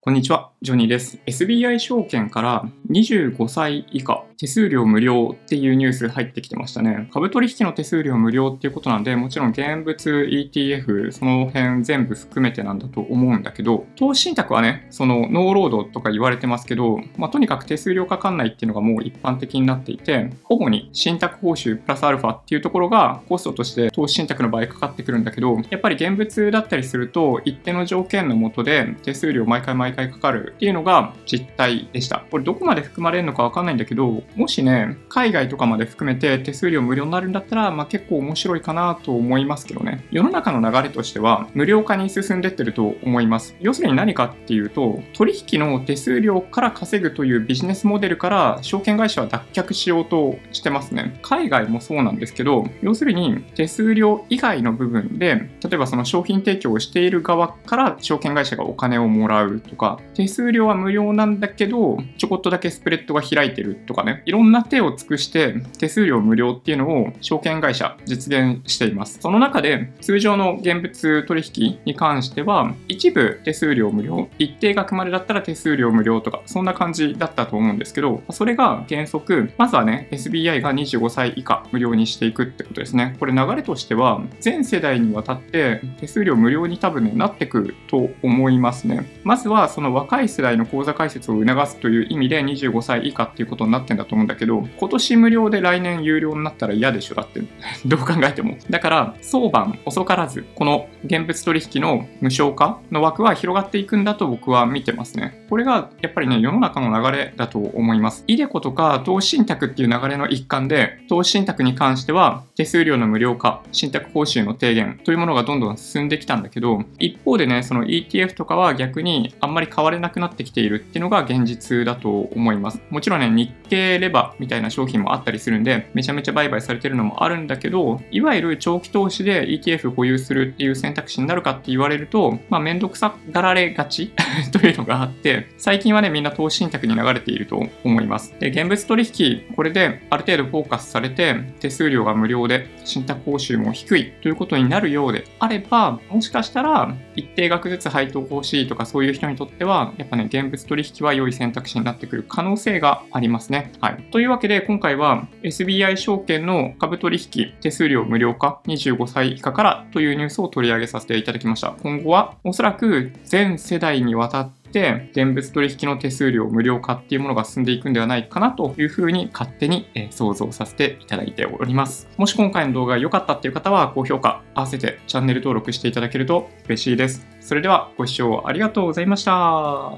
こんにちは、ジョニーです。SBI 証券から25歳以下手数料無料っていうニュース入ってきてましたね。株取引の手数料無料っていうことなんで、もちろん現物 ETF、その辺全部含めてなんだと思うんだけど、投資信託はね、そのノーロードとか言われてますけど、まあ、とにかく手数料かかんないっていうのがもう一般的になっていて、主に信託報酬プラスアルファっていうところがコストとして投資信託の場合かかってくるんだけど、やっぱり現物だったりすると一定の条件のもとで手数料毎回毎回かかるっていうのが実態でした。これどこまでで含まれるのかわかんないんだけど、もしね、海外とかまで含めて手数料無料になるんだったら、まあ、結構面白いかなと思いますけどね。世の中の流れとしては無料化に進んでってると思います。要するに何かっていうと、取引の手数料から稼ぐというビジネスモデルから証券会社は脱却しようとしてますね。海外もそうなんですけど、要するに手数料以外の部分で、例えばその商品提供をしている側から証券会社がお金をもらうとか、手数料は無料なんだけど、ちょこっとだけスプレッドが開いてるとかね、いろんな手を尽くして手数料無料っていうのを証券会社実現しています。その中で通常の現物取引に関しては、一部手数料無料、一定額までだったら手数料無料とか、そんな感じだったと思うんですけど、それが原則、まずはね、SBI が25歳以下無料にしていくってことですね。これ流れとしては、全世代にわたって手数料無料に多分ね、なってくると思いますね。まずはその若い世代の口座開設を促すという意味で25歳以下っていうことになってんだと思うんだけど、今年無料で来年有料になったら嫌でしょだって、どう考えても。だから、早晩遅からず、この現物取引の無償化の枠は広がっていくんだと僕は見てますね。これがやっぱりね、世の中の流れだと思います。イデコとか投資信託っていう流れの一環で、投資信託に関しては手数料の無料化、信託報酬の低減というものがどんどん進んできたんだけど、一方でね、その ETF とかは逆にあんまり買われなくなってきているっていうのが現実だと思います。思いますもちろんね、日経レバみたいな商品もあったりするんで、めちゃめちゃ売買されてるのもあるんだけど、いわゆる長期投資で ETF 保有するっていう選択肢になるかって言われると、まあ、めんどくさがられがち というのがあって、最近はね、みんな投資信託に流れていると思います。で、現物取引、これである程度フォーカスされて、手数料が無料で、信託報酬も低いということになるようであれば、もしかしたら、一定額ずつ配当欲しいとかそういう人にとっては、やっぱね、現物取引は良い選択肢になってくる可可能性がありますね。はい。というわけで、今回は SBI 証券の株取引手数料無料化25歳以下からというニュースを取り上げさせていただきました。今後はおそらく全世代にわたって現物取引の手数料無料化っていうものが進んでいくんではないかなというふうに勝手に想像させていただいております。もし今回の動画が良かったっていう方は高評価合わせてチャンネル登録していただけると嬉しいです。それではご視聴ありがとうございました。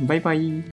バイバイ。